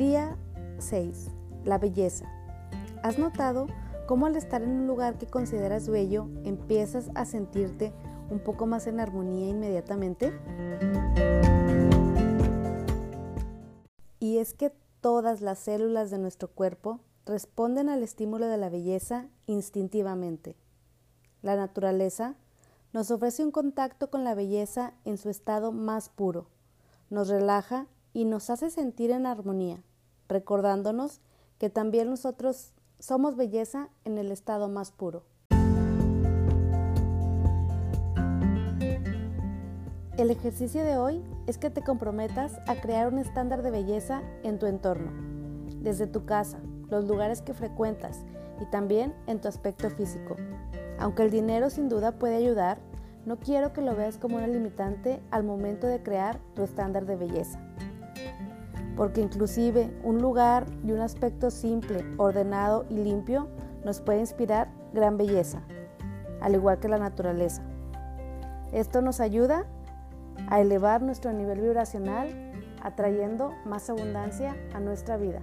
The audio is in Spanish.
Día 6. La belleza. ¿Has notado cómo al estar en un lugar que consideras bello empiezas a sentirte un poco más en armonía inmediatamente? Y es que todas las células de nuestro cuerpo responden al estímulo de la belleza instintivamente. La naturaleza nos ofrece un contacto con la belleza en su estado más puro, nos relaja y nos hace sentir en armonía, recordándonos que también nosotros somos belleza en el estado más puro. El ejercicio de hoy es que te comprometas a crear un estándar de belleza en tu entorno, desde tu casa, los lugares que frecuentas y también en tu aspecto físico. Aunque el dinero sin duda puede ayudar, no quiero que lo veas como una limitante al momento de crear tu estándar de belleza. Porque inclusive un lugar y un aspecto simple, ordenado y limpio nos puede inspirar gran belleza, al igual que la naturaleza. Esto nos ayuda a elevar nuestro nivel vibracional, atrayendo más abundancia a nuestra vida.